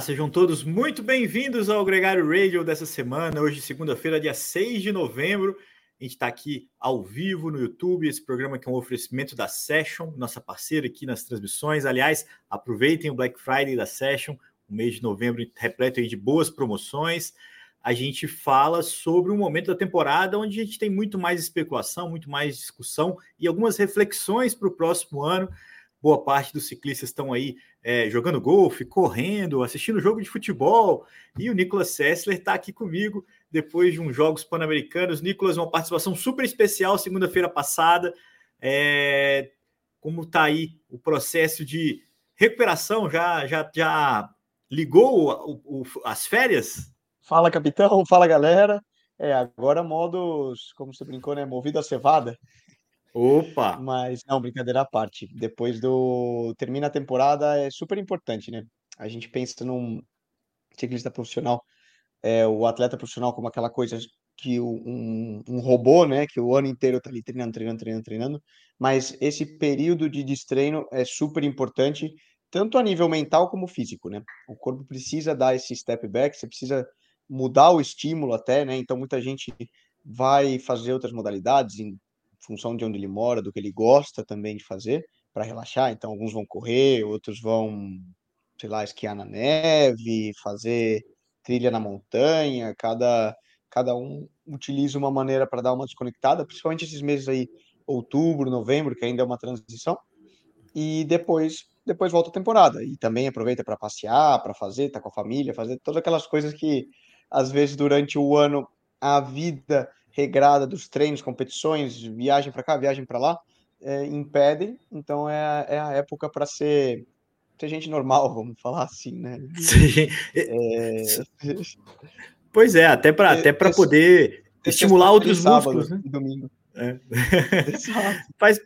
Olá, sejam todos muito bem-vindos ao Gregário Radio dessa semana. Hoje, segunda-feira, dia 6 de novembro. A gente está aqui ao vivo no YouTube. Esse programa que é um oferecimento da Session, nossa parceira aqui nas transmissões. Aliás, aproveitem o Black Friday da Session, o mês de novembro repleto de boas promoções. A gente fala sobre um momento da temporada onde a gente tem muito mais especulação, muito mais discussão e algumas reflexões para o próximo ano boa parte dos ciclistas estão aí é, jogando golfe, correndo, assistindo jogo de futebol. E o Nicolas Sessler está aqui comigo depois de uns Jogos Pan-Americanos. Nicolas, uma participação super especial segunda-feira passada. É, como está aí o processo de recuperação? Já, já, já ligou o, o, as férias? Fala, capitão. Fala, galera. É, agora modos, como você brincou, né? Movido a cevada. Opa! Mas, não, brincadeira à parte. Depois do. Termina a temporada, é super importante, né? A gente pensa num ciclista profissional, é, o atleta profissional como aquela coisa que um, um robô, né? Que o ano inteiro tá ali treinando, treinando, treinando, treinando. Mas esse período de destreino é super importante, tanto a nível mental como físico, né? O corpo precisa dar esse step back, você precisa mudar o estímulo até, né? Então muita gente vai fazer outras modalidades, função de onde ele mora, do que ele gosta também de fazer para relaxar. Então, alguns vão correr, outros vão, sei lá, esquiar na neve, fazer trilha na montanha. Cada, cada um utiliza uma maneira para dar uma desconectada, principalmente esses meses aí, outubro, novembro, que ainda é uma transição. E depois depois volta a temporada e também aproveita para passear, para fazer, tá com a família, fazer todas aquelas coisas que às vezes durante o ano a vida regrada dos treinos, competições, viagem para cá, viagem para lá, é, impedem. Então é, é a época para ser, ser gente normal, vamos falar assim, né? Sim. É... Pois é, até para até para poder estimular outros músculos, né? Domingo. É. Faz,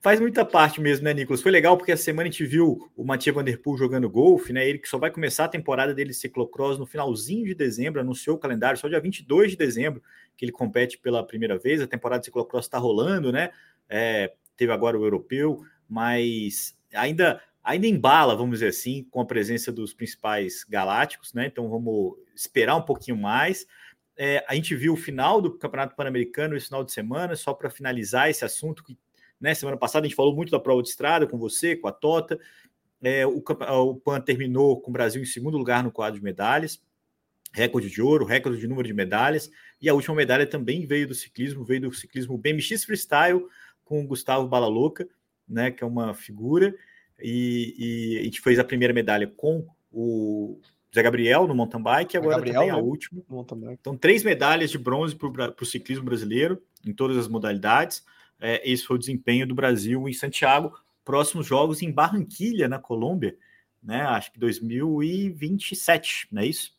faz muita parte mesmo, né, Nicolas? Foi legal porque a semana a gente viu o Mathieu Van Der Poel jogando golfe, né? Ele que só vai começar a temporada dele de ciclocross no finalzinho de dezembro, anunciou o calendário só dia 22 de dezembro, que ele compete pela primeira vez. A temporada de ciclocross está rolando, né? É, teve agora o europeu, mas ainda ainda embala, vamos dizer assim, com a presença dos principais galácticos, né? Então vamos esperar um pouquinho mais. É, a gente viu o final do Campeonato Pan-Americano esse final de semana, só para finalizar esse assunto que né? Semana passada a gente falou muito da prova de estrada com você, com a Tota. É, o, o PAN terminou com o Brasil em segundo lugar no quadro de medalhas, recorde de ouro, recorde de número de medalhas, e a última medalha também veio do ciclismo, veio do ciclismo BMX Freestyle com o Gustavo Balalouca, né, que é uma figura, e, e, a gente fez a primeira medalha com o Zé Gabriel no mountain bike, agora Gabriel, também a né? última. Então, três medalhas de bronze para o ciclismo brasileiro, em todas as modalidades é, esse foi o desempenho do Brasil em Santiago. Próximos jogos em Barranquilha, na Colômbia, né? Acho que 2027, não é isso?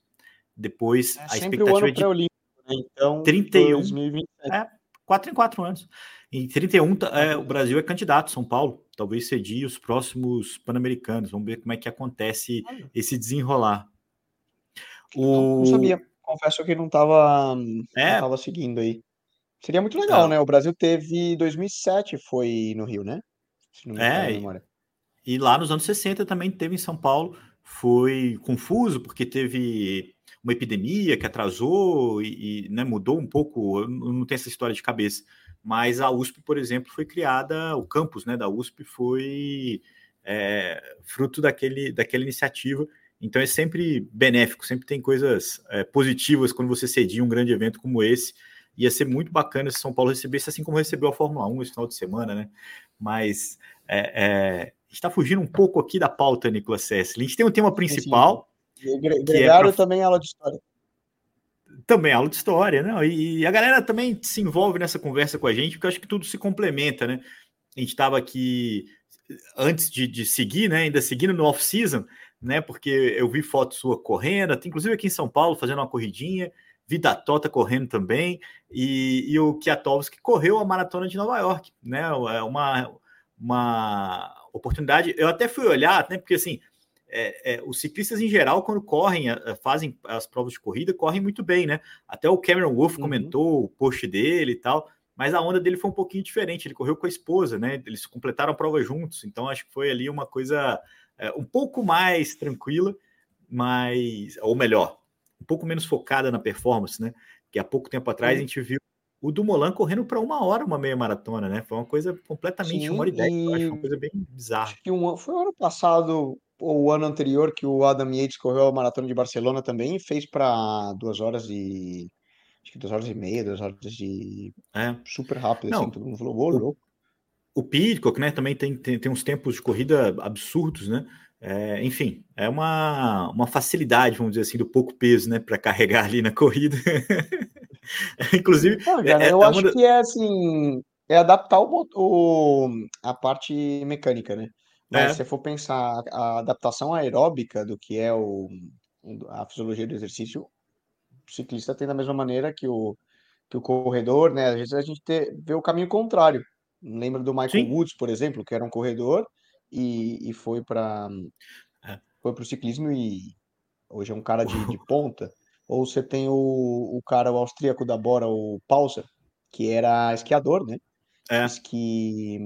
Depois é a expectativa é de né? então 31, 2027. É, 4 em 4 anos. Em 31, é, o Brasil é candidato, São Paulo. Talvez cedia os próximos Pan-Americanos. Vamos ver como é que acontece esse desenrolar. O... Não sabia. Confesso que não estava é. seguindo aí. Seria muito legal, ah. né? O Brasil teve 2007 foi no Rio, né? é, e lá nos anos 60 também teve em São Paulo. Foi confuso porque teve uma epidemia que atrasou e, e né, mudou um pouco. Eu não tenho essa história de cabeça. Mas a USP, por exemplo, foi criada, o campus né, da USP foi é, fruto daquele, daquela iniciativa. Então é sempre benéfico, sempre tem coisas é, positivas quando você cedia um grande evento como esse ia ser muito bacana se São Paulo recebesse, assim como recebeu a Fórmula 1 esse final de semana, né? Mas é, é, está fugindo um pouco aqui da pauta, Nicolas Sessler. A gente tem um tema principal. Gregário é também aula de história. Também aula de história, né? E, e, a galera também se envolve nessa conversa com a gente, porque eu acho que tudo se complementa, né? A gente estava aqui antes de, de, seguir, né? Ainda seguindo no off-season, né? Porque eu vi foto sua correndo, inclusive aqui em São Paulo, fazendo uma corridinha. Vida Tota correndo também, e, e o Kiatowski correu a maratona de Nova York, né? É uma, uma oportunidade. Eu até fui olhar, né? Porque assim, é, é, os ciclistas em geral, quando correm, fazem as provas de corrida, correm muito bem, né? Até o Cameron Wolf uhum. comentou o post dele e tal, mas a onda dele foi um pouquinho diferente. Ele correu com a esposa, né? Eles completaram a prova juntos, então acho que foi ali uma coisa é, um pouco mais tranquila mas ou melhor, um pouco menos focada na performance, né? Que há pouco tempo atrás Sim. a gente viu o Dumoulin correndo para uma hora uma meia maratona, né? Foi uma coisa completamente Sim, uma hora e dez, eu acho uma coisa bem bizarra. Acho que um, foi o ano passado ou o ano anterior que o Adam Yates correu a maratona de Barcelona também e fez para duas horas e acho que duas horas e meia, duas horas de é. super rápido, Não, assim, todo mundo falou, ô, louco. O Pitcock, né, também tem, tem, tem uns tempos de corrida absurdos, né? É, enfim, é uma, uma facilidade, vamos dizer assim, do pouco peso, né, para carregar ali na corrida. Inclusive, Não, cara, é, eu é acho que é assim, é adaptar o, o, a parte mecânica, né? Mas é. se for pensar a adaptação aeróbica do que é o, a fisiologia do exercício, o ciclista tem da mesma maneira que o, que o corredor, né? Às vezes a gente te, vê o caminho contrário. Lembra do Michael Sim. Woods, por exemplo, que era um corredor e, e foi para é. foi para o ciclismo e hoje é um cara de, de ponta. Ou você tem o, o cara o austríaco da Bora, o Pauser, que era esquiador, né? É. Esqui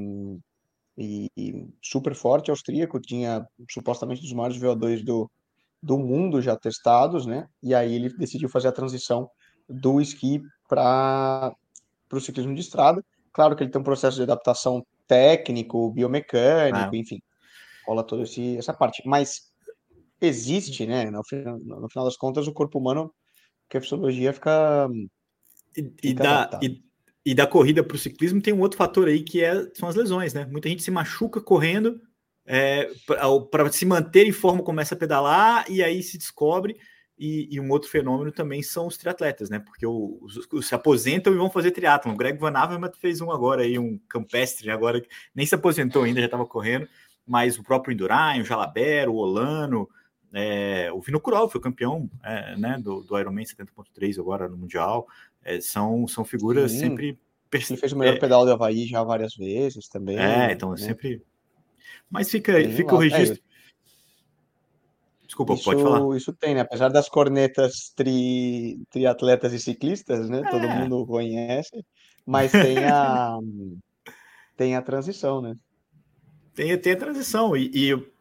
e, e, super forte austríaco, tinha supostamente dos maiores VO2 do, do mundo já testados, né? E aí ele decidiu fazer a transição do esqui para o ciclismo de estrada. Claro que ele tem um processo de adaptação técnico, biomecânico, ah. enfim, rola toda essa parte. Mas existe, né? No final, no final das contas, o corpo humano, que a fisiologia fica. E, e, da, e, e, da corrida para o ciclismo tem um outro fator aí que é, são as lesões, né? Muita gente se machuca correndo. É, para se manter em forma, começa a pedalar e aí se descobre e, e, um outro fenômeno também são os triatletas, né? Porque os, os se aposentam e vão fazer triatlon. O Greg Van Avermaet fez um agora aí, um campestre agora, que nem se aposentou ainda, já estava correndo, mas o próprio Indurain, o Jalabert, o Olano, é, o Vinokurov foi campeão é, né, do, do Ironman 70.3 agora no Mundial. É, são, são figuras Sim. sempre... Ele fez o melhor é. pedal do Havaí já várias vezes também. É, então né? sempre... Mas fica, fica o registro é, Desculpa, isso, pode falar. Isso tem, né? Apesar das cornetas tri, triatletas e ciclistas, né? É. Todo mundo conhece, mas tem a, tem a transição, né? Tem, tem a transição. E, e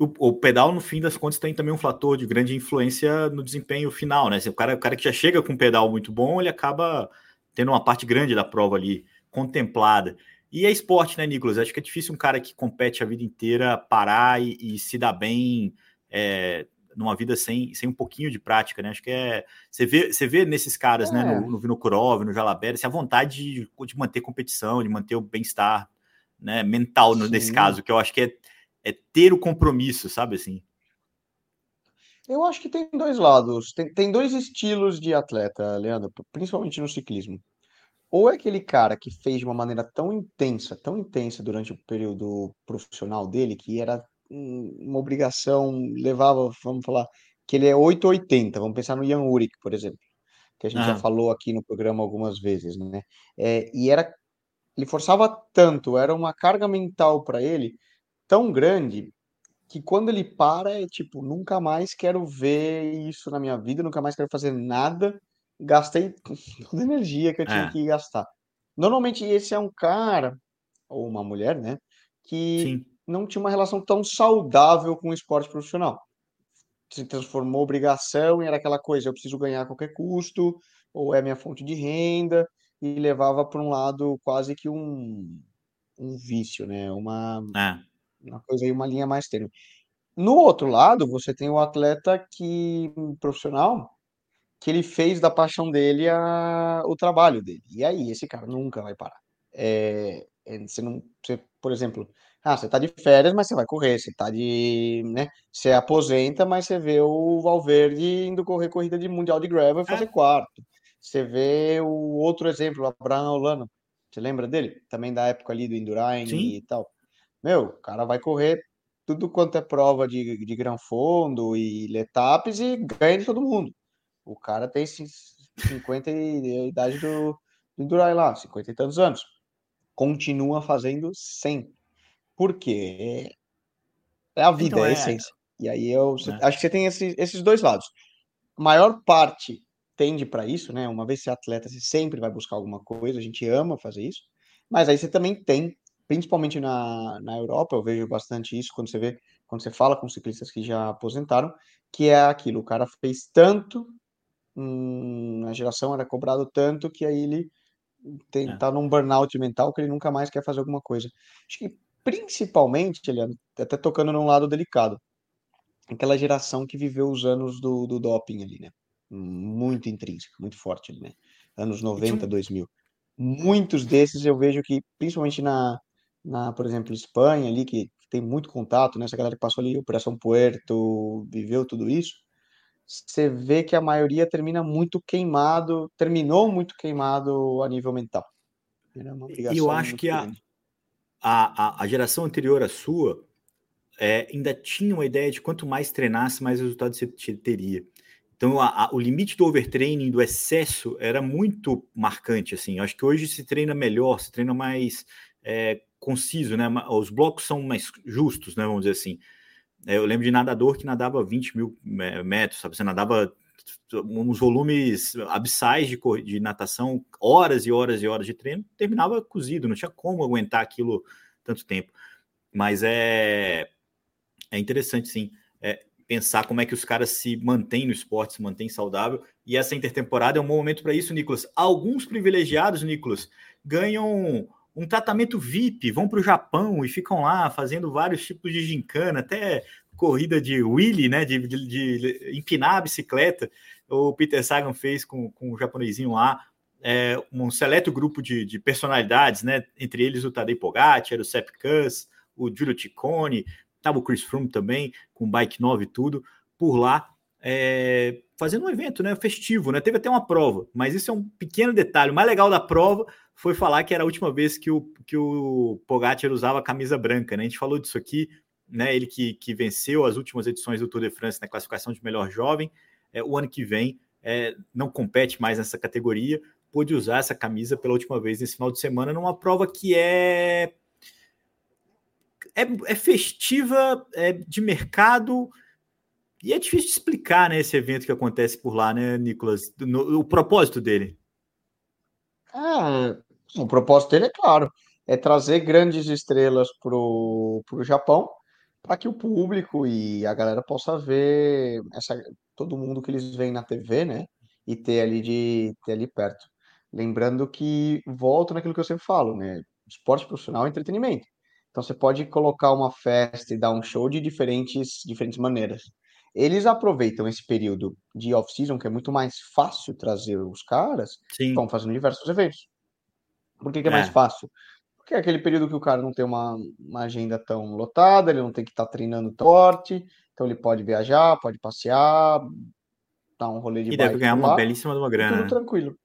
o, o, pedal, no fim das contas, tem também um fator de grande influência no desempenho final, né? O cara, o cara que já chega com um pedal muito bom, ele acaba tendo uma parte grande da prova ali contemplada. E é esporte, né, Nicolas? Acho que é difícil um cara que compete a vida inteira parar e, e se dar bem é, numa vida sem, sem um pouquinho de prática, né? Acho que é. Você vê, você vê nesses caras, né, é. né? No, no Vinokurov, no Jalabert, essa vontade de, de manter competição, de manter o bem-estar né, mental no, nesse caso, que eu acho que é, é ter o compromisso, sabe assim? Eu acho que tem dois lados, tem, tem dois estilos de atleta, Leandro, principalmente no ciclismo. Ou é aquele cara que fez de uma maneira tão intensa, tão intensa durante o período profissional dele, que era uma obrigação, levava, vamos falar, que ele é 880, vamos pensar no Ian Uric, por exemplo, que a gente já falou aqui no programa algumas vezes, né? É, e era, ele forçava tanto, era uma carga mental para ele tão grande que quando ele para é tipo, nunca mais quero ver isso na minha vida, nunca mais quero fazer nada, gastei toda a energia que eu tinha é. que gastar. Normalmente esse é um cara ou uma mulher, né, que Sim não tinha uma relação tão saudável com o esporte profissional. Se transformou obrigação e era aquela coisa, eu preciso ganhar a qualquer custo, ou é minha fonte de renda, e levava para um lado quase que um, um vício, né? Uma, é. Uma coisa aí, uma linha mais tênue. No outro lado, você tem o atleta que profissional que ele fez da paixão dele a, o trabalho dele. E aí, esse cara nunca vai parar. É, é você não, você, por exemplo, ah, você tá de férias, mas você vai correr. Você tá de, né? Você aposenta, mas você vê o Valverde indo correr corrida de mundial de gravel e fazer é. quarto. Você vê o outro exemplo, o Abraham Olano. Você lembra dele? Também da época ali do Indurain e tal. Meu, o cara vai correr tudo quanto é prova de, de gran fundo e letapes e ganha de todo mundo. O cara tem 50 e a idade do, do Indurain lá, 50 e tantos anos. Continua fazendo sempre. Porque é a vida, então, é a é. essência. E aí eu é. acho que você tem esse, esses dois lados. A maior parte tende para isso, né? Uma vez você é atleta, você sempre vai buscar alguma coisa, a gente ama fazer isso. Mas aí você também tem, principalmente na, na Europa, eu vejo bastante isso quando você vê quando você fala com ciclistas que já aposentaram, que é aquilo, o cara fez tanto hum, na geração, era cobrado tanto que aí ele tem, é. tá num burnout mental que ele nunca mais quer fazer alguma coisa. Acho que principalmente, ele até tocando num lado delicado, aquela geração que viveu os anos do, do doping ali, né? Muito intrínseca, muito forte ali, né? Anos 90, 2000. Muitos desses eu vejo que, principalmente na, na por exemplo, Espanha ali, que tem muito contato, né? Essa galera que passou ali, Operação Puerto, viveu tudo isso, você vê que a maioria termina muito queimado, terminou muito queimado a nível mental. E eu acho que a, a, a, geração anterior à sua é, ainda tinha uma ideia de quanto mais treinasse, mais resultado você teria. Então, a, a, o limite do overtraining, do excesso, era muito marcante. Assim, eu acho que hoje se treina melhor, se treina mais é, conciso, né? Os blocos são mais justos, né? Vamos dizer assim. É, eu lembro de nadador que nadava 20 mil é, metros, sabe? Você nadava uns volumes abissais de, de natação, horas e horas e horas de treino, terminava cozido, não tinha como aguentar aquilo tanto tempo. Mas é, é interessante, sim, é, pensar como é que os caras se mantêm no esporte, se mantêm saudável. E essa intertemporada é um bom momento para isso, Nicolas. Alguns privilegiados, Nicolas, ganham um tratamento VIP, vão para o Japão e ficam lá fazendo vários tipos de gincana, até corrida de Willy, né, de, de, de, empinar a bicicleta. O Peter Sagan fez com, com o japonesinho lá, é, um seleto grupo de, de, personalidades, né, entre eles o Tadej Pogacar, o Sepp Kuss, o Giulio Ciccone, estava o Chris Froome também, com bike nova e tudo, por lá, é, fazendo um evento, né, festivo, né, teve até uma prova, mas isso é um pequeno detalhe, o mais legal da prova foi falar que era a última vez que o, que o Pogacar usava camisa branca, né? A gente falou disso aqui, né? Ele que, que venceu as últimas edições do Tour de France na classificação de melhor jovem. É, o ano que vem é, não compete mais nessa categoria, pôde usar essa camisa pela última vez nesse final de semana numa prova que é é, é festiva, é de mercado e é difícil de explicar, né? Esse evento que acontece por lá, né, Nicolas? No, o propósito dele. É, o propósito dele é claro, é trazer grandes estrelas para o Japão, para que o público e a galera possa ver essa, todo mundo que eles veem na TV, né? E ter ali de ter ali perto. Lembrando que volto naquilo que eu sempre falo, né? Esporte profissional é entretenimento. Então você pode colocar uma festa e dar um show de diferentes, diferentes maneiras. Eles aproveitam esse período de off-season, que é muito mais fácil trazer os caras, Sim. estão fazendo diversos eventos. Por que, que é, é, mais fácil? Porque é aquele período que o cara não tem uma, uma agenda tão lotada, ele não tem que estar tá treinando forte, então ele pode viajar, pode passear, dar um rolê de E deve ganhar uma belíssima de uma grana. Tudo né? tranquilo.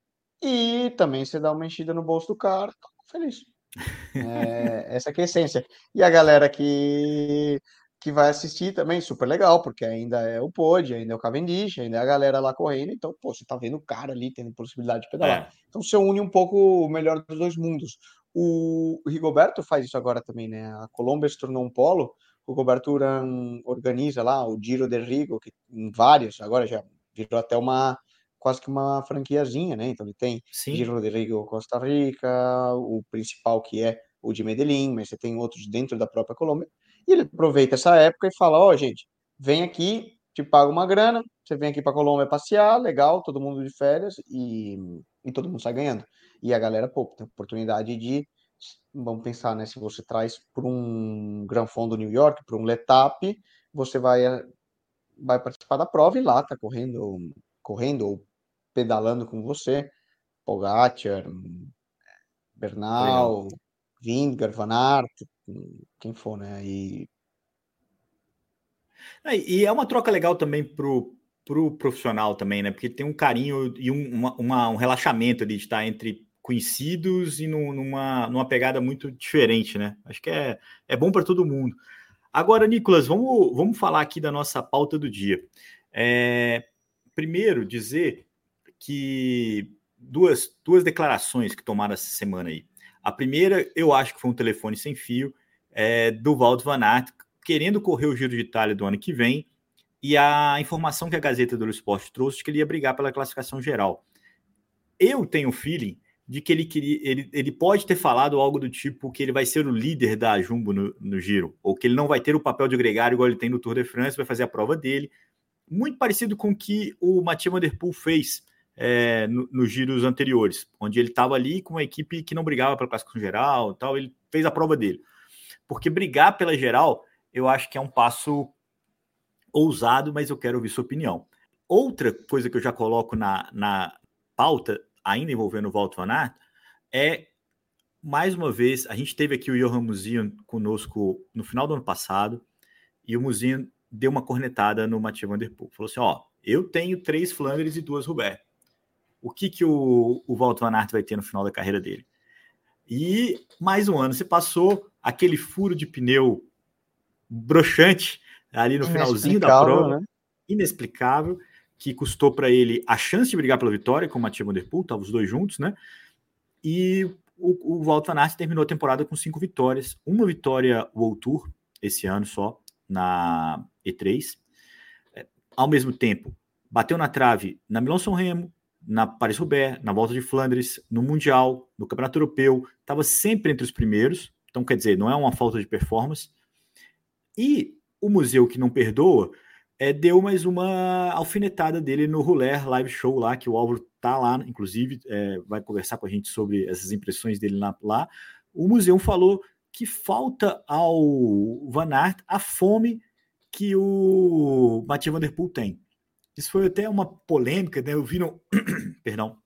E também você dá uma enchida no bolso do cara, tá feliz. É, essa é a essência. E a galera que que vai assistir também, super legal, porque ainda é o Pod, ainda é o Cavendish, ainda é a galera lá correndo, então, pô, você tá vendo o cara ali tendo possibilidade de pedalar. É. Então você une um pouco o melhor dos dois mundos. O Rigoberto faz isso agora também, né? A Colômbia se tornou um polo, o Rigoberto Uran organiza lá o Giro de Rigo, que em vários, agora já virou até uma quase que uma franquiazinha, né? Então ele tem Sim. Giro de Rigo Costa Rica, o principal que é o de Medellín, mas você tem outros dentro da própria Colômbia. E ele aproveita essa época e fala: Ó, oh, gente, vem aqui, te pago uma grana, você vem aqui para Colômbia passear, legal, todo mundo de férias e, e todo mundo sai ganhando. E a galera, pô, tem oportunidade de. Vamos pensar, né? Se você traz para um Gran Fondo New York, para um Letap, você vai, vai participar da prova e lá tá correndo, correndo ou pedalando com você. Pogacar, Bernal, Vindgar, Van Aert, quem for, né? E... e é uma troca legal também pro, pro profissional também, né? Porque tem um carinho e um, uma, uma, um relaxamento ali de estar entre conhecidos e numa, numa pegada muito diferente, né? Acho que é, é bom para todo mundo. Agora, Nicolas, vamos, vamos falar aqui da nossa pauta do dia. É, primeiro, dizer que duas, duas declarações que tomaram essa semana aí. A primeira, eu acho que foi um telefone sem fio é, do Valdo Van Aert, querendo correr o Giro de Itália do ano que vem, e a informação que a Gazeta do Esporte trouxe de que ele ia brigar pela classificação geral. Eu tenho o feeling de que ele queria. Ele, ele pode ter falado algo do tipo que ele vai ser o líder da Jumbo no, no giro, ou que ele não vai ter o papel de gregário igual ele tem no Tour de France, vai fazer a prova dele. Muito parecido com o que o Mathieu Van Der Poel fez é, nos no giros anteriores, onde ele estava ali com uma equipe que não brigava pela classificação geral tal, ele fez a prova dele. Porque brigar pela geral, eu acho que é um passo ousado, mas eu quero ouvir sua opinião. Outra coisa que eu já coloco na, na pauta ainda envolvendo o Walter Van Aert, é mais uma vez, a gente teve aqui o Johan Muzinho conosco no final do ano passado, e o Muzinho deu uma cornetada no Mathieu Van Der Poel. Falou assim: ó, eu tenho três Flandres e duas Roubaix. O que, que o, o Walter Van Aert vai ter no final da carreira dele? E mais um ano se passou, aquele furo de pneu broxante ali no finalzinho da prova, né? inexplicável que custou para ele a chance de brigar pela vitória com o Der Poel, estavam os dois juntos, né? E o, o Walter Van Aert terminou a temporada com cinco vitórias, uma vitória World Tour esse ano só na E3. É, ao mesmo tempo, bateu na trave na Milão-São Remo, na Paris-Roubaix, na Volta de Flandres, no Mundial, no Campeonato Europeu, estava sempre entre os primeiros. Então, quer dizer, não é uma falta de performance. E o museu que não perdoa é, deu mais uma alfinetada dele no Ruler Live Show lá, que o Álvaro tá lá, inclusive, é, vai conversar com a gente sobre essas impressões dele lá. lá. O museu falou que falta ao Van Aert a fome que o Mathieu Van Der Poel tem. Isso foi até uma polêmica, né? Eu vi no, perdão,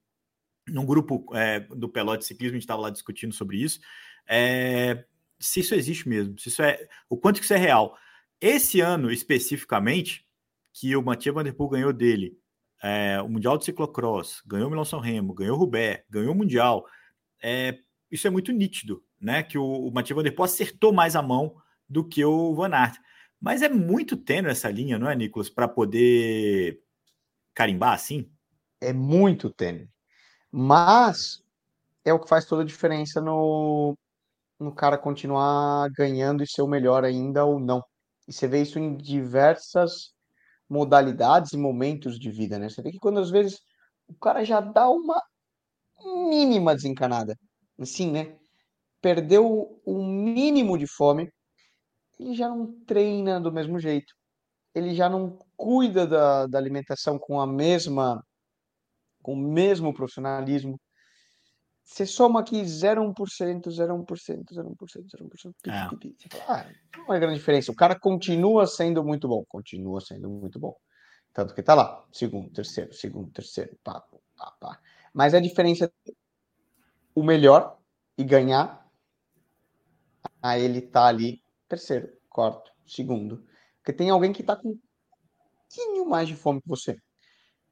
num grupo é, do Pelote Ciclismo, a gente estava lá discutindo sobre isso, é, se isso existe mesmo, se isso é, o quanto que isso é real. Esse ano, especificamente, que o Mathieu Van Der Poel ganhou dele é, o Mundial de Ciclocross, ganhou o Milão-São Remo, ganhou o Roubaix, ganhou o Mundial, é, isso é muito nítido, né? Que o, o Mathieu Van Der Poel acertou mais a mão do que o Van Aert. Mas é muito tênue essa linha, não é, Nicolas, para poder carimbar assim? É muito tênue. Mas é o que faz toda a diferença no, no cara continuar ganhando e ser o melhor ainda ou não. E você vê isso em diversas modalidades e momentos de vida, né? Você vê que quando às vezes o cara já dá uma mínima desencanada, assim, né? Perdeu o mínimo de fome, ele já não treina do mesmo jeito. Ele já não cuida da, da alimentação com a mesma com o mesmo profissionalismo. Você soma aqui 0,1%, 0,1%, 0,1%, 0,1%, é. pipi, pipi. ah, não é grande diferença. O cara continua sendo muito bom, continua sendo muito bom. Tanto que tá lá, segundo, terceiro, segundo, terceiro, pá, pá, pá. Mas a diferença o melhor e ganhar, a ele tá ali terceiro, quarto, segundo. Porque tem alguém que tá com um pouquinho mais de fome que você.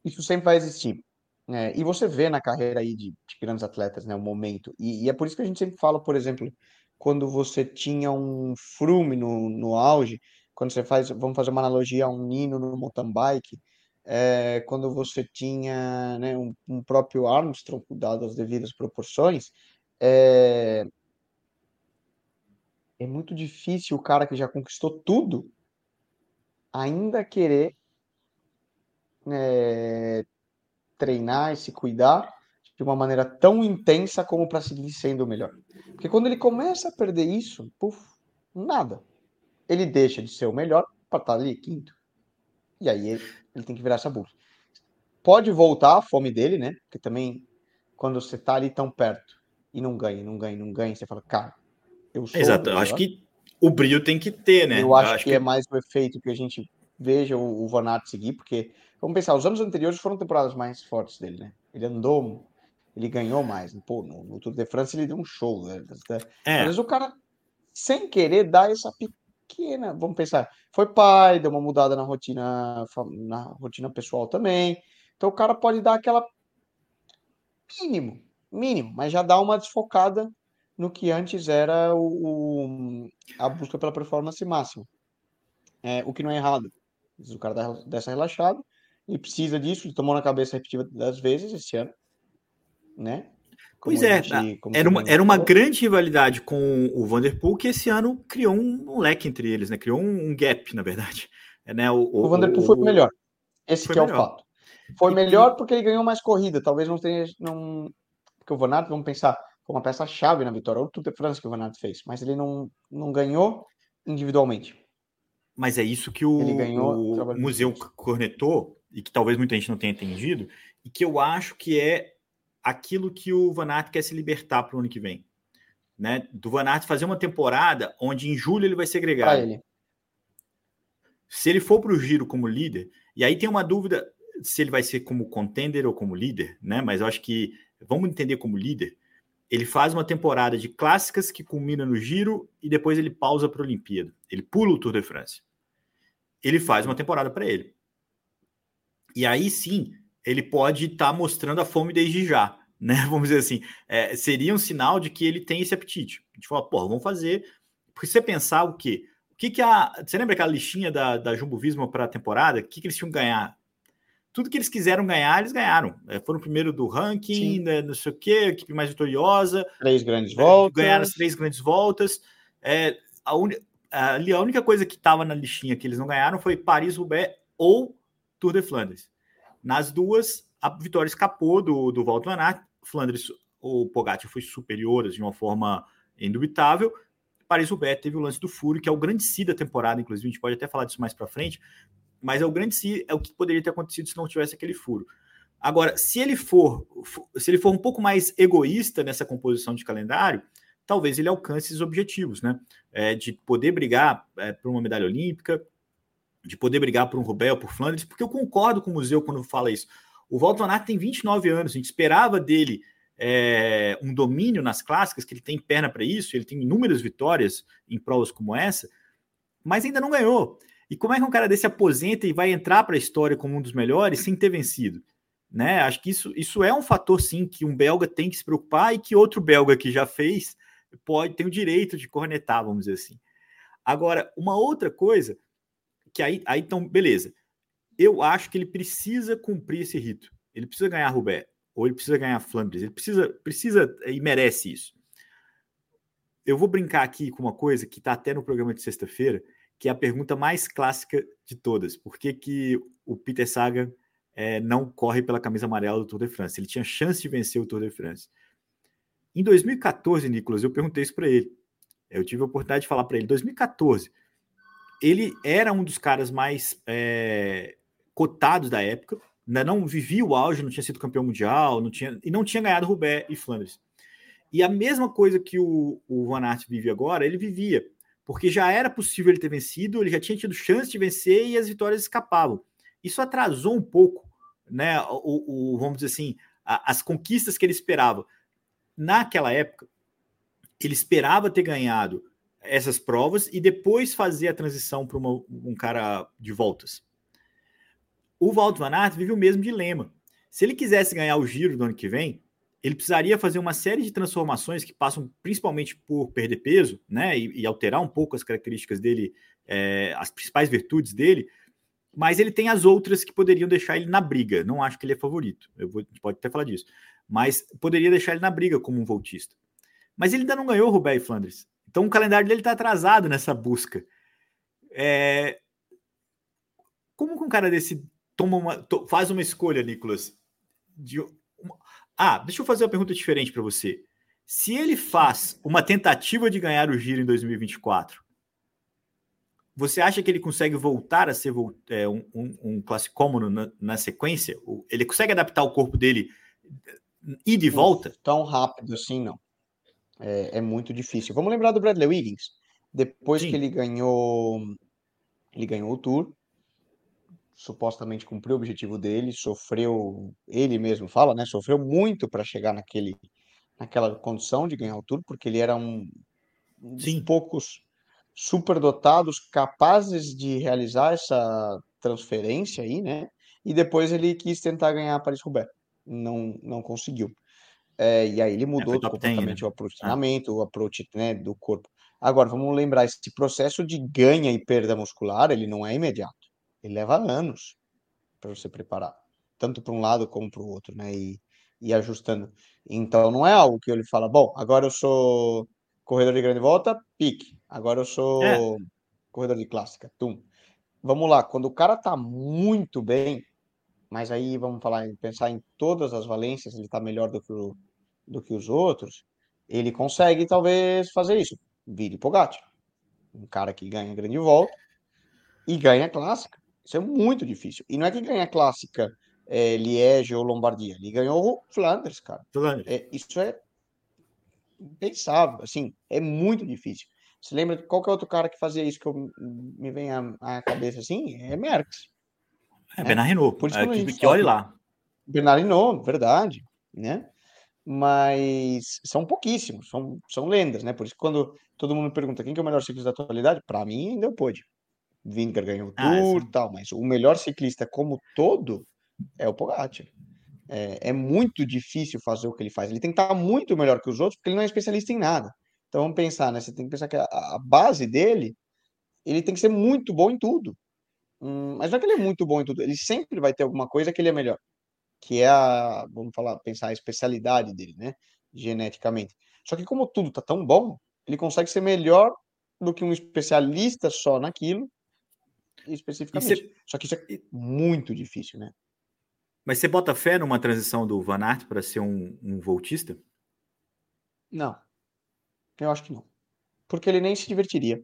Isso sempre vai existir. É, e você vê na carreira aí de, de grandes atletas, né, o momento. E, e, é por isso que a gente sempre fala, por exemplo, quando você tinha um Frume no, no auge, quando você faz, vamos fazer uma analogia a um Nino no mountain bike, é, quando você tinha né, um, um, próprio Armstrong, dado as devidas proporções, é, é muito difícil o cara que já conquistou tudo ainda querer é, treinar e se cuidar de uma maneira tão intensa como para seguir sendo o melhor. Porque quando ele começa a perder isso, puf, nada. Ele deixa de ser o melhor para estar tá ali quinto. E aí ele, ele tem que virar essa bolsa. Pode voltar a fome dele, né? Porque também quando você tá ali tão perto e não ganha, não ganha, não ganha, você fala, cara, eu sou. Exato, eu acho que o brilho tem que ter, né? Eu acho, eu acho que, que, é mais o efeito que a gente veja o, o Van Aert seguir, porque Vamos pensar, os anos anteriores foram temporadas mais fortes dele, né? Ele andou, ele ganhou mais. Pô, no, no Tour de France ele deu um show. Né? É. Vezes o cara, sem querer, dá essa pequena. Vamos pensar, foi pai, deu uma mudada na rotina, na rotina pessoal também. Então o cara pode dar aquela mínimo, mínimo, mas já dá uma desfocada no que antes era o, o a busca pela performance máxima. É, o que não é errado. O cara dessa relaxada ele precisa disso, ele tomou na cabeça repetida das vezes esse ano, né? Como pois é, gente, era uma, era uma grande rivalidade com o Vanderpool que esse ano criou um, leque entre eles, né? Criou um, um gap, na verdade. É, né? O, o, o Vanderpool foi melhor. Esse que é o fato. Foi melhor porque ele ganhou mais corrida. Talvez não tenha. Não... porque o Van Aert, vamos pensar, foi uma peça-chave na vitória, o Tour de France que o Van Aert fez, mas ele não, não ganhou individualmente. Mas é isso que o, o museu cornetou, e que talvez muita gente não tenha entendido, e que eu acho que é aquilo que o Van Aert quer se libertar para o ano que vem. Né? Do Van Aert fazer uma temporada onde em julho ele vai ser agregado. Ele. Se ele for para o giro como líder, e aí tem uma dúvida se ele vai ser como contender ou como líder, né? Mas eu acho que vamos entender como líder. Ele faz uma temporada de clássicas que culmina no giro e depois ele pausa para a Olimpíada. Ele pula o Tour de France. Ele faz uma temporada para ele. E aí sim, ele pode estar tá mostrando a fome desde já, né? Vamos dizer assim, é, seria um sinal de que ele tem esse apetite. A gente fala, pô, vamos fazer. Porque você pensar o quê? O que, que a. Você lembra aquela listinha da, da Jumbo Visma para a temporada? O que, que eles tinham que ganhar? Tudo que eles quiseram ganhar, eles ganharam. É, foram primeiro do ranking, né, não sei o quê, equipe mais vitoriosa. Três grandes voltas. Ganharam as três grandes voltas. É, a, un... ali a única coisa que estava na listinha que eles não ganharam foi Paris-Roubaix ou Tour de Flandres. Nas duas, a vitória escapou do, do Walter Van Aert. Flandres, o Pogacar foi superior de uma forma indubitável. Paris-Roubaix teve o lance do furo, que é o grande si da temporada, inclusive, a gente pode até falar disso mais para frente, mas é o grande si, é o que poderia ter acontecido se não tivesse aquele furo. Agora, se ele for, se ele for um pouco mais egoísta nessa composição de calendário, talvez ele alcance esses objetivos, né? É, de poder brigar é, por uma medalha olímpica, de poder brigar por um Rubel, por Flandres, porque eu concordo com o museu quando fala isso. O Walter Van Aert tem 29 anos, a gente esperava dele é, um domínio nas clássicas, que ele tem perna para isso, ele tem inúmeras vitórias em provas como essa, mas ainda não ganhou. E como é que um cara desse aposenta e vai entrar para a história como um dos melhores sem ter vencido? Né? Acho que isso, isso é um fator, sim, que um belga tem que se preocupar e que outro belga que já fez pode ter o direito de cornetar, vamos dizer assim. Agora, uma outra coisa que aí, aí então, beleza. Eu acho que ele precisa cumprir esse rito. Ele precisa ganhar Roubaix, ou ele precisa ganhar Flandres. Ele precisa, precisa e merece isso. Eu vou brincar aqui com uma coisa que está até no programa de sexta-feira, que é a pergunta mais clássica de todas. Por que, que o Peter Sagan é, não corre pela camisa amarela do Tour de France? Ele tinha chance de vencer o Tour de France. Em 2014, Nicolas, eu perguntei isso para ele. Eu tive a oportunidade de falar para ele. 2014, ele era um dos caras mais é, cotados da época, não vivia o auge, não tinha sido campeão mundial, não tinha, e não tinha ganhado Roubaix e Flandres. E a mesma coisa que o, o Van Aert vive agora, ele vivia, porque já era possível ele ter vencido, ele já tinha tido chance de vencer e as vitórias escapavam. Isso atrasou um pouco, né? O, o vamos dizer assim, a, as conquistas que ele esperava. Naquela época, ele esperava ter ganhado essas provas e depois fazer a transição para um cara de voltas. O Walter Van Aert vive o mesmo dilema. Se ele quisesse ganhar o giro do ano que vem, ele precisaria fazer uma série de transformações que passam principalmente por perder peso, né, e, e alterar um pouco as características dele, é, as principais virtudes dele, mas ele tem as outras que poderiam deixar ele na briga. Não acho que ele é favorito, eu vou, pode até falar disso, mas poderia deixar ele na briga como um voltista. Mas ele ainda não ganhou o e Flandres. Então o calendário dele está atrasado nessa busca. É... Como que um cara desse toma uma, faz uma escolha, Nicolas? De. Ah, deixa eu fazer uma pergunta diferente para você. Se ele faz uma tentativa de ganhar o giro em 2024, você acha que ele consegue voltar a ser é, um, um, um classicômono na, na, sequência? Ele consegue adaptar o corpo dele e de volta? Tão rápido assim, não é, é muito difícil. Vamos lembrar do Bradley Wiggins. Depois Sim. que ele ganhou, ele ganhou o Tour, supostamente cumpriu o objetivo dele, sofreu, ele mesmo fala, né? Sofreu muito para chegar naquele, naquela condição de ganhar o Tour, porque ele era um, um dos poucos superdotados capazes de realizar essa transferência aí, né? E depois ele quis tentar ganhar Paris-Roubaix. Não, não conseguiu. É, e aí ele é, mudou é, completamente né? o aproveitamento, ah. o approach né, do corpo. Agora, vamos lembrar, esse processo de ganha e perda muscular, ele não é imediato. Ele leva anos para você preparar, tanto para um lado como para o outro, né? E, e ajustando. Então, não é algo que ele fala, bom, agora eu sou corredor de grande volta, pique. Agora eu sou é. corredor de clássica, tum. Vamos lá, quando o cara tá muito bem, mas aí vamos falar, pensar em todas as valências, ele tá melhor do que o do que os outros, ele consegue talvez fazer isso. Vire Pogacar. Um cara que ganha grande volta e ganha clássica. Isso é muito difícil. E não é que ganha clássica é, Liege ou Lombardia. Ele ganhou Flandres, cara. É, isso é impensável. Assim, é muito difícil. Você lembra qual que é outro cara que fazia isso que eu, me vem à, cabeça assim? É Merckx. É, né? Bernard Renault. Por isso é, que, que olhe lá. Bernard Renault, verdade, né? Mas são pouquíssimos, são, são lendas, né? Por isso que quando todo mundo pergunta quem que é o melhor ciclista da atualidade, para mim ainda pôde. Vingar ganhou o Tour ah, tal, mas o melhor ciclista como todo é o Pogacar. É, é, muito difícil fazer o que ele faz. Ele tem que estar muito melhor que os outros, porque ele não é especialista em nada. Então vamos pensar, né? Você tem que pensar que a, a base dele, ele tem que ser muito bom em tudo. Hum, mas não é que ele é muito bom em tudo, ele sempre vai ter alguma coisa que ele é melhor, que é a, vamos falar, pensar a especialidade dele, né? Geneticamente. Só que como tudo tá tão bom, ele consegue ser melhor do que um especialista só naquilo, especificamente. Só que isso é muito difícil, né? Mas você bota fé numa transição do Van Aert para ser um, um voltista? Não. Eu acho que não. Porque ele nem se divertiria.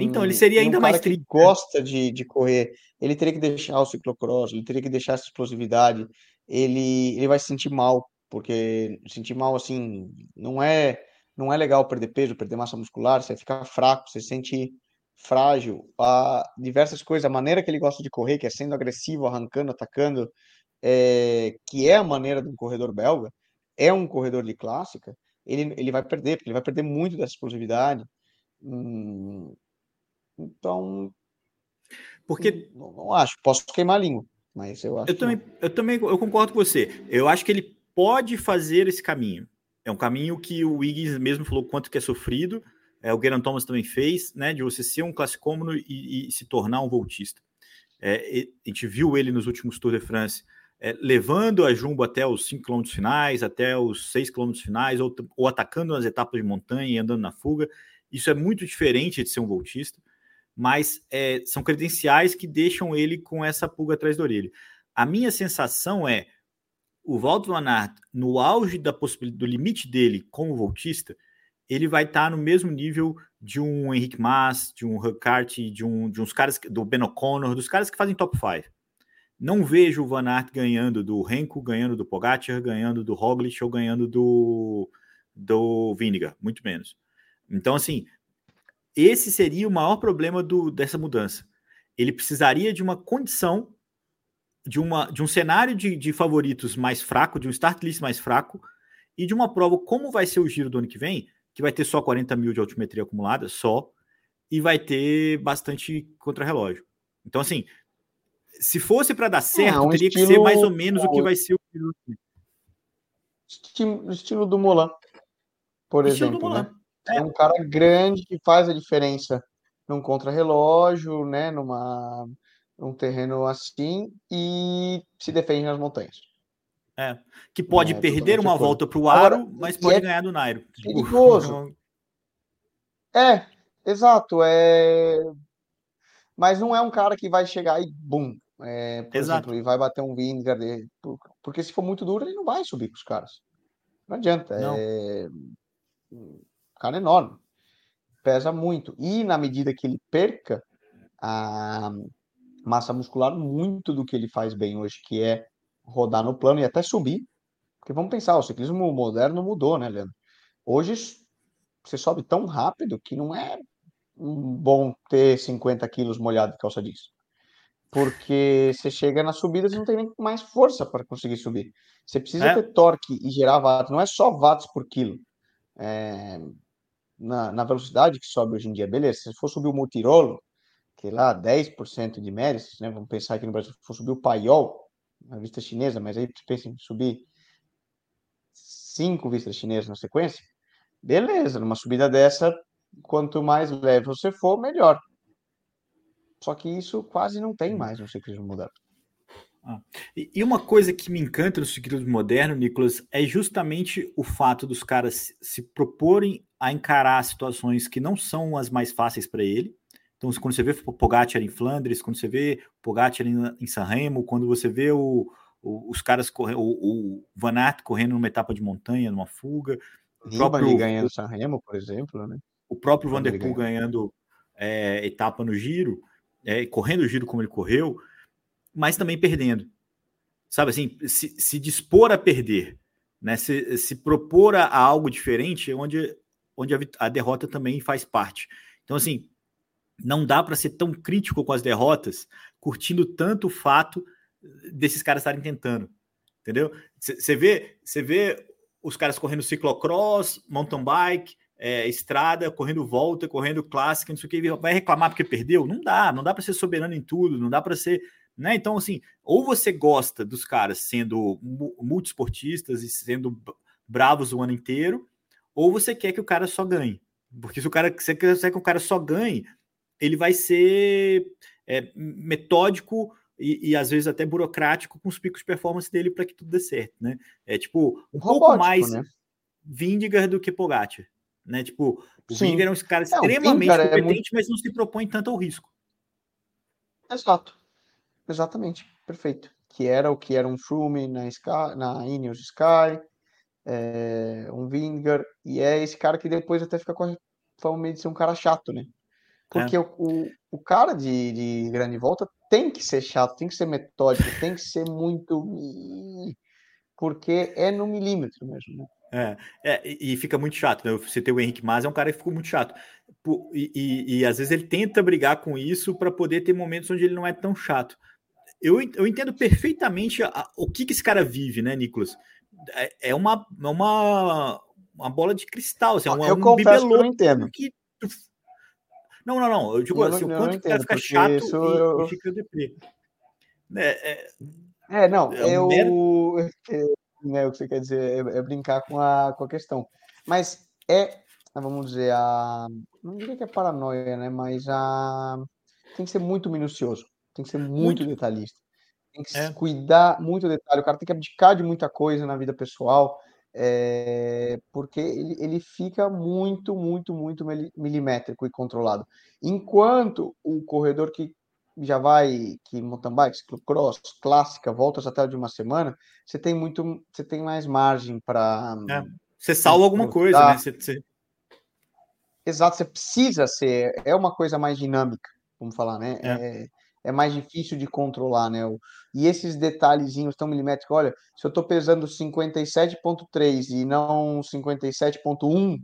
Então, ele seria ainda um mais triste. Né? gosta de, de correr, ele teria que deixar o ciclocross, ele teria que deixar essa explosividade, ele, ele vai se sentir mal, porque sentir mal, assim, não é não é legal perder peso, perder massa muscular, você fica fraco, você se sente frágil, a diversas coisas, a maneira que ele gosta de correr, que é sendo agressivo, arrancando, atacando, é, que é a maneira de um corredor belga, é um corredor de clássica, ele, ele vai perder, porque ele vai perder muito dessa explosividade. Hum, então, porque não, não, acho, posso queimar a língua, mas eu acho. Eu também, eu também eu concordo com você. Eu acho que ele pode fazer esse caminho. É um caminho que o Wiggins mesmo falou quanto que é sofrido, é, o Geraint Thomas também fez, né, de você ser um classicômono e, e se tornar um voltista. É, a gente viu ele nos últimos Tour de France é, levando a Jumbo até os 5 km finais, até os 6 km finais, ou, ou, atacando nas etapas de montanha e andando na fuga. Isso é muito diferente de ser um voltista, mas é, são credenciais que deixam ele com essa pulga atrás da orelha. A minha sensação é o Walter Van Aert, no auge da possibilidade, do limite dele como voltista, ele vai estar tá no mesmo nível de um Henrique Mas, de um Huckart, de, um, de uns caras do Ben O'Connor, dos caras que fazem top 5. Não vejo o Van Aert ganhando do Renko, ganhando do Pogacar, ganhando do Roglic ou ganhando do, do Vinegar, muito menos. Então, assim, esse seria o maior problema do, dessa mudança. Ele precisaria de uma condição, de, uma, de um cenário de, de favoritos mais fraco, de um start list mais fraco, e de uma prova como vai ser o giro do ano que vem, que vai ter só 40 mil de altimetria acumulada, só, e vai ter bastante contrarrelógio. Então, assim, se fosse para dar é, certo, é, um teria estilo... que ser mais ou menos o que vai ser o estilo, estilo do Molan, por estilo exemplo, né? É. é um cara grande que faz a diferença num contrarrelógio, né, numa um terreno assim e se defende nas montanhas. É, que pode é, perder uma volta para o Aro, Agora, mas pode é ganhar do Nairo. Perigoso. é, exato. É... Mas não é um cara que vai chegar e bum. É, por exato. exemplo, e vai bater um Vingard. Porque se for muito duro, ele não vai subir com os caras. Não adianta. Não. É... O cara é enorme. Pesa muito. E na medida que ele perca a massa muscular, muito do que ele faz bem hoje, que é rodar no plano e até subir. Porque vamos pensar, o ciclismo moderno mudou, né, Leandro? Hoje você sobe tão rápido que não é bom ter 50 quilos molhado de calça jeans. Porque você chega nas subidas e não tem nem mais força para conseguir subir. Você precisa é. ter torque e gerar watts, não é só watts por quilo. É, na, na, velocidade que sobe hoje em dia, beleza. Se for subir o Multirolo, que é lá 10% de méritos, né? Vamos pensar aqui no Brasil, se for subir o Paiol, na vista chinesa, mas aí você pensa em subir cinco vistas chinesas na sequência, beleza, numa subida dessa, quanto mais leve você for, melhor. Só que isso quase não tem mais no ciclismo moderno. Ah. E uma coisa que me encanta no ciclismo moderno, Nicolas, é justamente o fato dos caras se proporem a encarar situações que não são as mais fáceis para ele, então, quando você vê o Pogacar em Flandres, quando você vê o Pogacar em, em Sanremo, quando você vê o, o, os caras correndo, o, o Van Aert correndo numa etapa de montanha, numa fuga. O próprio ganhando o Sanremo, por exemplo, né? O próprio Van Der Poel ganhando é, etapa no giro, é, correndo o giro como ele correu, mas também perdendo. Sabe assim, se, se dispor a perder, né? Se, se propor a, a algo diferente, onde, onde a, a derrota também faz parte. Então, assim, não dá para ser tão crítico com as derrotas, curtindo tanto o fato desses caras estarem tentando. Entendeu? Você vê, você vê os caras correndo ciclocross, mountain bike, é, estrada, correndo volta, correndo clássica, não sei o que, vai reclamar porque perdeu? Não dá, não dá para ser soberano em tudo, não dá para ser. Né? Então, assim, ou você gosta dos caras sendo multiesportistas e sendo bravos o ano inteiro, ou você quer que o cara só ganhe. Porque se o cara você quer que o cara só ganhe, ele vai ser é, metódico e, e, às vezes até burocrático com os picos de performance dele para que tudo dê certo, né? É tipo um Robótico, pouco mais né? Vindigar do que Pogacar, né? Tipo, o Sim. Vindigar é um cara extremamente é, competente, é muito... mas não se propõe tanto ao risco. Exato. Exatamente. Perfeito. Que era o que era um Froome na, Sky, na Ineos Sky, é, um Vingar, e é esse cara que depois até fica com a fama de ser um cara chato, né? Porque é. o, o, o, cara de, de grande volta tem que ser chato, tem que ser metódico, tem que ser muito. Porque é no milímetro mesmo, né? É, é, e fica muito chato, né? Você tem o Henrique Mas é um cara que ficou muito chato. E, e, e às vezes ele tenta brigar com isso para poder ter momentos onde ele não é tão chato. Eu, eu entendo perfeitamente a, o que, que esse cara vive, né, Nicolas? É, é uma, é uma, uma bola de cristal, assim, é um, eu um confesso que eu entendo. Que não, não, não. Eu digo eu assim, não, o quanto o cara fica chato e, eu... e, fica deprê. É, é, é, não, é eu. Mero... É, o que você quer dizer é, é, brincar com a, com a questão. Mas é, vamos dizer, a. Não diria que é paranoia, né? Mas a. Tem que ser muito minucioso, tem que ser muito, muito. detalhista. Tem que é. cuidar muito do detalhe. O cara tem que abdicar de muita coisa na vida pessoal é, porque ele, ele fica muito, muito, muito milimétrico e controlado. Enquanto o corredor que já vai, que mountain bike, cross, clássica, voltas até de uma semana, você tem muito, você tem mais margem para. É, você salva alguma coisa, né? Você, você... Exato, você precisa ser, é uma coisa mais dinâmica, vamos falar, né? É. É, é mais difícil de controlar, né? E esses detalhezinhos tão milimétricos, olha, se eu estou pesando 57.3 e não 57.1,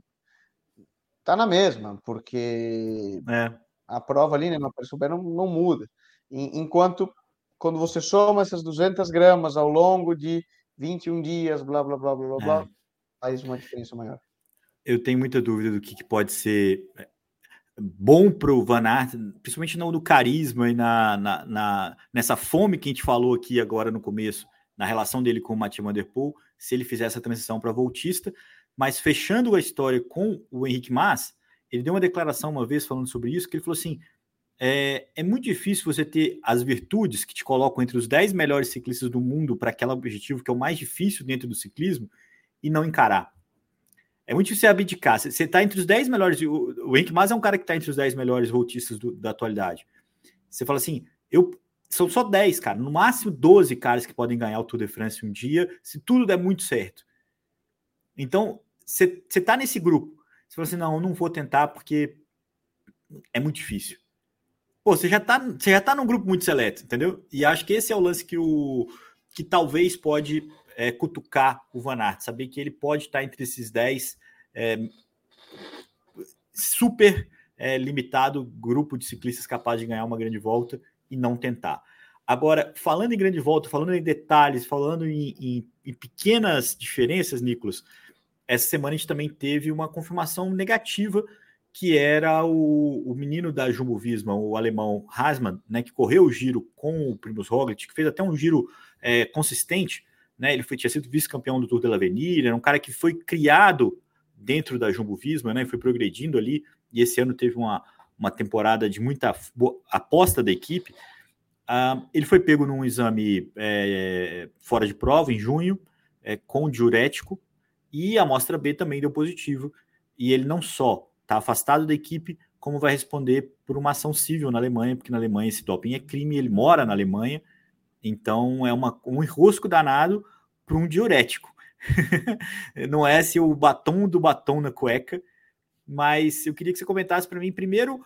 tá na mesma, porque é. a prova ali, né, no super não, não muda. Enquanto quando você soma essas 200 gramas ao longo de 21 dias, blá, blá, blá, blá, blá, é. faz uma diferença maior. Eu tenho muita dúvida do que, que pode ser bom para o Van Aert, principalmente no, no carisma e na, na, na, nessa fome que a gente falou aqui agora no começo, na relação dele com o Mathieu Van Der Poel, se ele fizer essa transição para voltista. Mas fechando a história com o Henrique Mas, ele deu uma declaração uma vez falando sobre isso, que ele falou assim, é, é muito difícil você ter as virtudes que te colocam entre os 10 melhores ciclistas do mundo para aquele objetivo que é o mais difícil dentro do ciclismo e não encarar. É muito difícil abdicar. Você está entre os 10 melhores. O, o Henrique Mas é um cara que está entre os 10 melhores voltistas do, da atualidade. Você fala assim: eu são só 10, cara. No máximo 12 caras que podem ganhar o Tour de France um dia, se tudo der muito certo. Então, você está nesse grupo. Você fala assim: não, eu não vou tentar porque é muito difícil. Pô, você já está você já tá num grupo muito seleto, entendeu? E acho que esse é o lance que o que talvez pode é, cutucar o Van Aert, saber que ele pode estar entre esses 10 é, super é, limitado grupo de ciclistas capaz de ganhar uma grande volta e não tentar. Agora, falando em grande volta, falando em detalhes, falando em, em, em pequenas diferenças, Nicolas, essa semana a gente também teve uma confirmação negativa que era o, o menino da Jumbo Visma, o alemão Hasman, né, que correu o giro com o Primus Roglic, que fez até um giro é, consistente, né? Ele foi, tinha sido vice-campeão do Tour de l'Avenir, era um cara que foi criado dentro da Jumbo Visma, né? Foi progredindo ali e esse ano teve uma, uma temporada de muita aposta da equipe. Uh, ele foi pego num exame é, fora de prova em junho, é, com diurético, e a amostra B também deu positivo. E ele não só está afastado da equipe, como vai responder por uma ação civil na Alemanha, porque na Alemanha esse doping é crime, ele mora na Alemanha, Então é uma, um enrosco danado para um diurético. não é se o batom do batom na cueca, mas eu queria que você comentasse para mim primeiro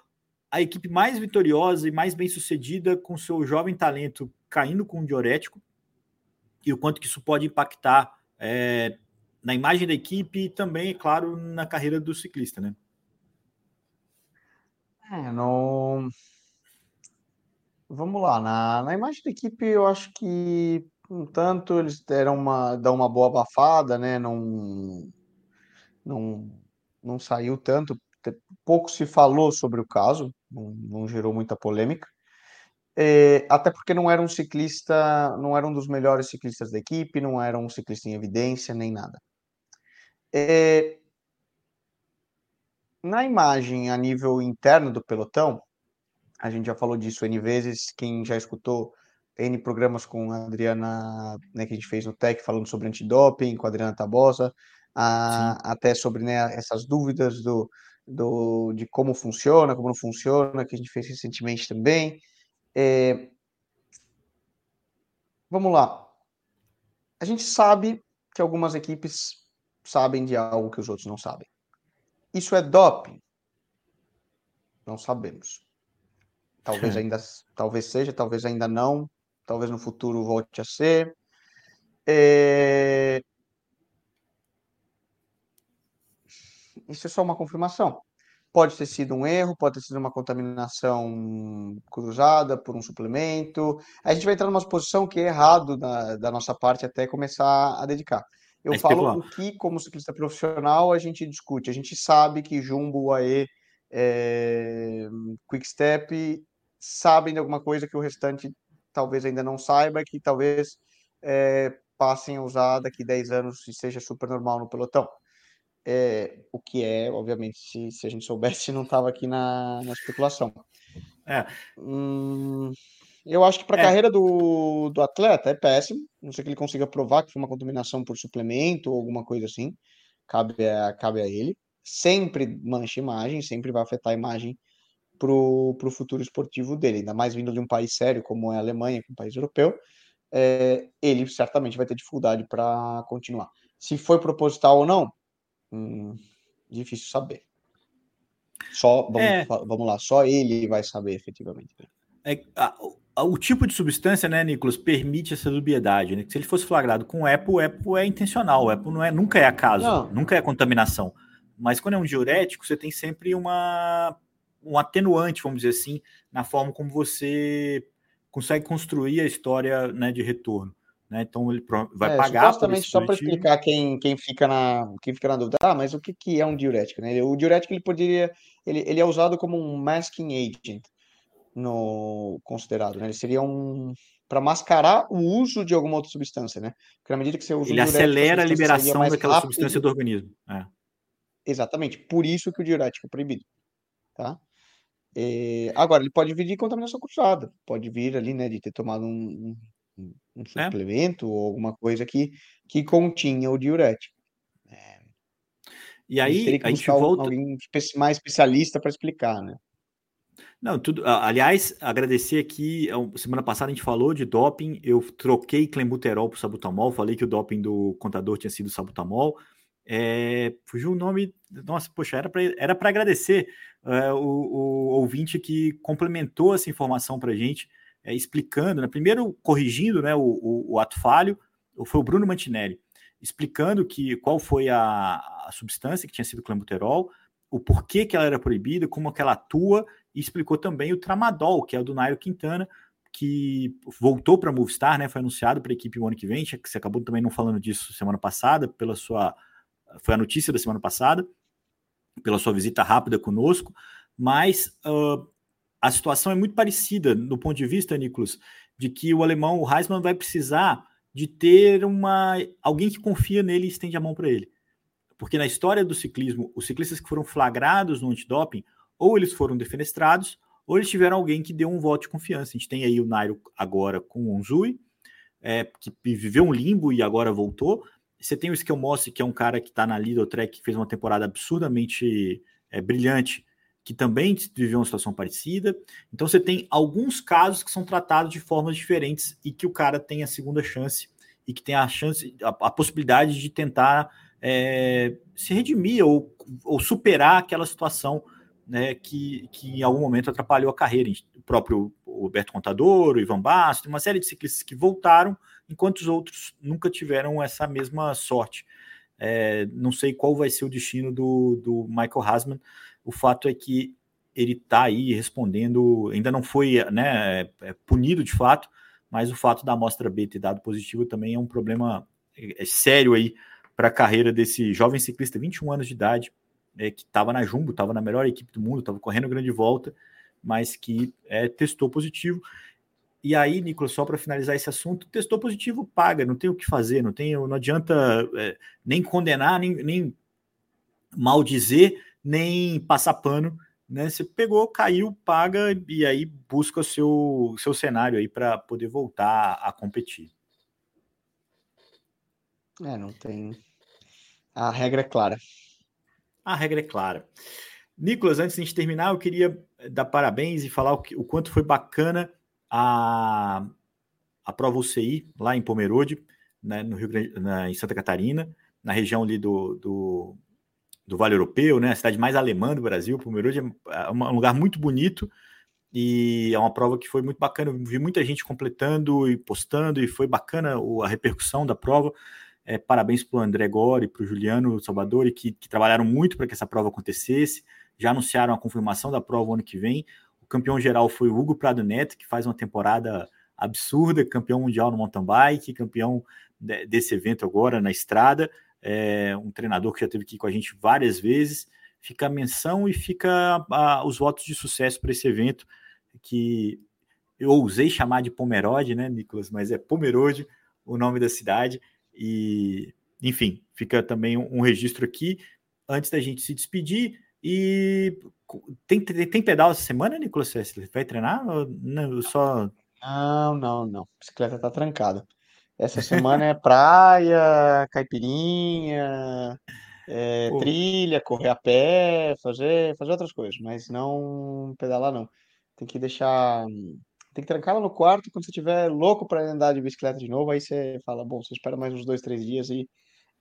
a equipe mais vitoriosa e mais bem sucedida com seu jovem talento caindo com um diurético e o quanto que isso pode impactar é, na imagem da equipe e também, é claro, na carreira do ciclista, né? É, no... Vamos lá, na, na imagem da equipe eu acho que um tanto eles deram uma, dão uma boa abafada, né? Não, não, não saiu tanto, pouco se falou sobre o caso, não, não gerou muita polêmica. É, até porque não era um ciclista, não era um dos melhores ciclistas da equipe, não era um ciclista em evidência, nem nada. É, na imagem a nível interno do pelotão, a gente já falou disso N vezes, quem já escutou N programas com a Adriana, né, que a gente fez no TEC, falando sobre antidoping, com a Adriana Tabosa, a, até sobre né, essas dúvidas do, do, de como funciona, como não funciona, que a gente fez recentemente também. É... Vamos lá. A gente sabe que algumas equipes sabem de algo que os outros não sabem. Isso é doping? Não sabemos. Talvez ainda, talvez seja, talvez ainda não, talvez no futuro volte a ser. É... Isso é só uma confirmação. Pode ter sido um erro, pode ter sido uma contaminação cruzada por um suplemento. A gente vai entrar numa posição que é errado da, da nossa parte até começar a dedicar. Eu é falo o que, como ciclista profissional, a gente discute. A gente sabe que Jumbo, UAE, é, Quick Step sabem de alguma coisa que o restante talvez ainda não saiba, que talvez é, passem a usar daqui 10 anos e seja super normal no pelotão. É, o que é, obviamente, se, se a gente soubesse, não estava aqui na, na especulação. É. Hum, eu acho que para a é. carreira do, do atleta é péssimo. Não sei que ele consiga provar que foi uma contaminação por suplemento ou alguma coisa assim. Cabe a, cabe a ele. Sempre mancha imagem, sempre vai afetar a imagem para o futuro esportivo dele. Ainda mais vindo de um país sério como é a Alemanha, que é um país europeu. É, ele certamente vai ter dificuldade para continuar. Se foi proposital ou não, Hum, difícil saber. Só, vamos, é. vamos lá, só ele vai saber efetivamente. É, a, a, o tipo de substância, né, Nicolas, permite essa dubiedade. Né? Se ele fosse flagrado com EPO, o EPO é intencional, o EPO não é, nunca é acaso, não. nunca é contaminação. Mas quando é um diurético, você tem sempre uma, um atenuante, vamos dizer assim, na forma como você consegue construir a história né, de retorno. Né? Então ele vai é, pagar. Supostamente só para explicar quem, quem, fica na, quem fica na dúvida. Ah, mas o que, que é um diurético? Né? O diurético ele poderia. Ele, ele é usado como um masking agent no considerado. Né? Ele seria um para mascarar o uso de alguma outra substância, né? Porque na medida que você usa ele acelera a liberação daquela rápido. substância do organismo. É. Exatamente. Por isso que o diurético é proibido, tá? E, agora ele pode vir de contaminação cruzada, pode vir ali, né, de ter tomado um, um é. suplemento ou alguma coisa que, que continha o diurético. É. E aí a, a gente volta. Alguém mais especialista para explicar, né? Não, tudo. Aliás, agradecer aqui. É semana passada a gente falou de doping. Eu troquei clenbuterol por sabutamol. Falei que o doping do contador tinha sido sabutamol. É, fugiu o nome. Nossa, poxa, era para agradecer é, o, o, ouvinte que complementou essa informação para a gente é, explicando, né, primeiro corrigindo né, o, o, ato falho, foi o Bruno Mantinelli, explicando que qual foi a, a substância que tinha sido clenbuterol, o porquê que ela era proibida, como que ela atua, e explicou também o tramadol, que é o do Nairo Quintana, que voltou para a Movistar, né, foi anunciado para a equipe o ano que vem, que você acabou também não falando disso semana passada, pela sua foi a notícia da semana passada, pela sua visita rápida conosco, mas uh, a situação é muito parecida no ponto de vista, Nicolas, de que o alemão, o Heisman, vai precisar de ter uma alguém que confia nele e estende a mão para ele. Porque na história do ciclismo, os ciclistas que foram flagrados no antidoping, ou eles foram defenestrados, ou eles tiveram alguém que deu um voto de confiança. A gente tem aí o Nairo agora com o Onzui, é, que viveu um limbo e agora voltou. Você tem o Skelmossi, que é um cara que está na Lidl Trek, que fez uma temporada absurdamente é, brilhante, que também viveu uma situação parecida. Então você tem alguns casos que são tratados de formas diferentes e que o cara tem a segunda chance e que tem a chance, a, a possibilidade de tentar é, se redimir ou, ou superar aquela situação né, que, que em algum momento atrapalhou a carreira. O próprio Roberto Contador, o Ivan Basso, uma série de ciclistas que voltaram, enquanto os outros nunca tiveram essa mesma sorte. É, não sei qual vai ser o destino do, do Michael Hasman. O fato é que ele está aí respondendo, ainda não foi né, é, é punido de fato, mas o fato da amostra B ter dado positivo também é um problema é sério aí para a carreira desse jovem ciclista, 21 anos de idade, é, que estava na Jumbo, estava na melhor equipe do mundo, estava correndo grande volta, mas que é, testou positivo. E aí, Nicolas, só para finalizar esse assunto, testou positivo, paga, não tem o que fazer, não tem, não adianta é, nem condenar, nem, nem maldizer, nem passar pano, né? Você pegou, caiu, paga e aí busca o seu, seu cenário aí para poder voltar a competir. É, não tem. A regra é clara. A regra é clara. Nicolas, antes de a gente terminar, eu queria dar parabéns e falar o, que, o quanto foi bacana a, a prova UCI lá em Pomerode, né, no Rio Grande, na, em Santa Catarina, na região ali do, do, do, Vale Europeu, né, a cidade mais alemã do Brasil. Pomerode é, é um lugar muito bonito e é uma prova que foi muito bacana. Eu vi muita gente completando e postando e foi bacana a repercussão da prova. É, parabéns para o André Gore, para o Juliano Salvador, que, que trabalharam muito para que essa prova acontecesse. Já anunciaram a confirmação da prova ano que vem. O campeão geral foi o Hugo Prado Neto, que faz uma temporada absurda, campeão mundial no mountain bike, campeão de, desse evento agora na estrada. É um treinador que já teve aqui com a gente várias vezes. Fica a menção e fica a, os votos de sucesso para esse evento que eu ousei chamar de Pomerode, né, Nicolas? Mas é Pomerode o nome da cidade. E, enfim, fica também um, um registro aqui antes da gente se despedir. E tem, tem, tem pedal essa semana, Nicolas Sessler? Vai treinar? Ou não, só... não, não, não. A bicicleta tá trancada. Essa semana é praia, caipirinha, é, trilha, correr a pé, fazer, fazer outras coisas, mas não pedalar, não. Tem que deixar tem que trancar ela no quarto. Quando você estiver louco para andar de bicicleta de novo, aí você fala: bom, você espera mais uns dois, três dias e,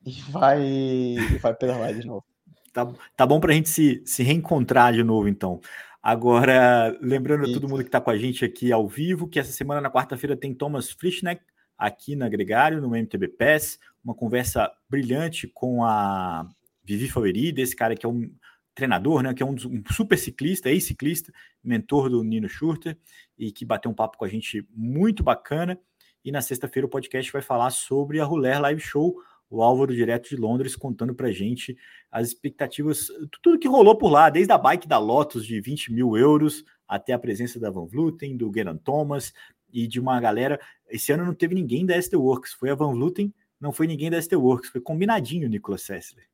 e vai, e vai pedalar de novo. Tá, tá bom para a gente se, se reencontrar de novo, então. Agora, lembrando a todo mundo que está com a gente aqui ao vivo, que essa semana, na quarta-feira, tem Thomas Frischneck aqui na Gregário, no MTB Pass, uma conversa brilhante com a Vivi Faveri, desse cara que é um treinador, né, que é um, um super ciclista, ex-ciclista, mentor do Nino Schurter, e que bateu um papo com a gente muito bacana. E na sexta-feira o podcast vai falar sobre a Ruler Live Show, o Álvaro direto de Londres contando pra gente as expectativas, tudo que rolou por lá, desde a bike da Lotus de 20 mil euros até a presença da Van Vluten, do Geran Thomas e de uma galera. Esse ano não teve ninguém da ST Works, foi a Van Vluten, não foi ninguém da ST Works, foi combinadinho, Nicolas Sessler.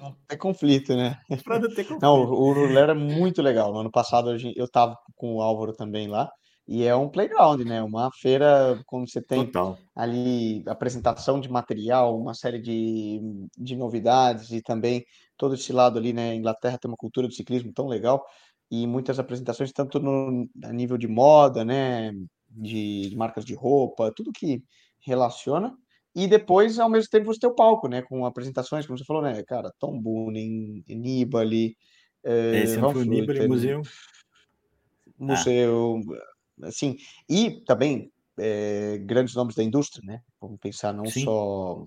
Não ter conflito, né? Para não ter conflito. Não, o Ruler é muito legal. No ano passado eu estava com o Álvaro também lá. E é um playground, né? Uma feira, como você tem Total. ali apresentação de material, uma série de, de novidades e também todo esse lado ali, né? Inglaterra tem uma cultura do ciclismo tão legal e muitas apresentações, tanto no, a nível de moda, né? De, de marcas de roupa, tudo que relaciona e depois, ao mesmo tempo, você tem o palco, né? Com apresentações, como você falou, né? Cara, Tom Boonen, Nibali, é, Esse foi Nibali, museu. Museu, ah. assim. E também é, grandes nomes da indústria, né? Vamos pensar não Sim. só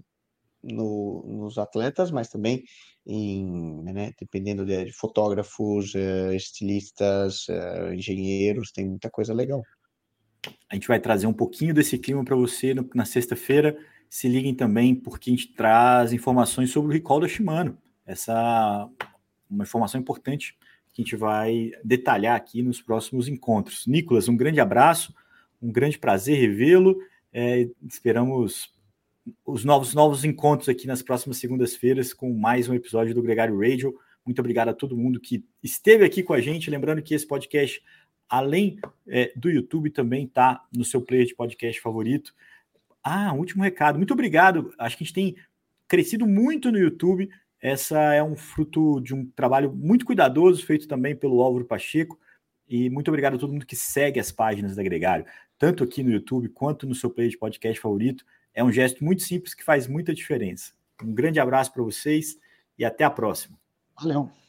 no, nos atletas, mas também em, né, dependendo de, fotógrafos, uh, estilistas, uh, engenheiros, tem muita coisa legal. A gente vai trazer um pouquinho desse clima para você no, na sexta-feira se liguem também, porque a gente traz informações sobre o recall da Shimano. Essa uma informação importante que a gente vai detalhar aqui nos próximos encontros. Nicolas, um grande abraço, um grande prazer revê-lo. É, esperamos os novos, novos encontros aqui nas próximas segundas-feiras com mais um episódio do Gregário Radio. Muito obrigado a todo mundo que esteve aqui com a gente. Lembrando que esse podcast, além é, do YouTube, também está no seu player de podcast favorito. Ah, último recado. Muito obrigado. Acho que a gente tem crescido muito no YouTube Essa é um fruto de um trabalho muito cuidadoso, feito também pelo Álvaro Pacheco. E muito obrigado a todo mundo que segue as páginas da Gregário, tanto aqui no YouTube quanto no seu play de podcast favorito. É um gesto muito simples que faz muita diferença. Um grande abraço para vocês e até a próxima. Valeu.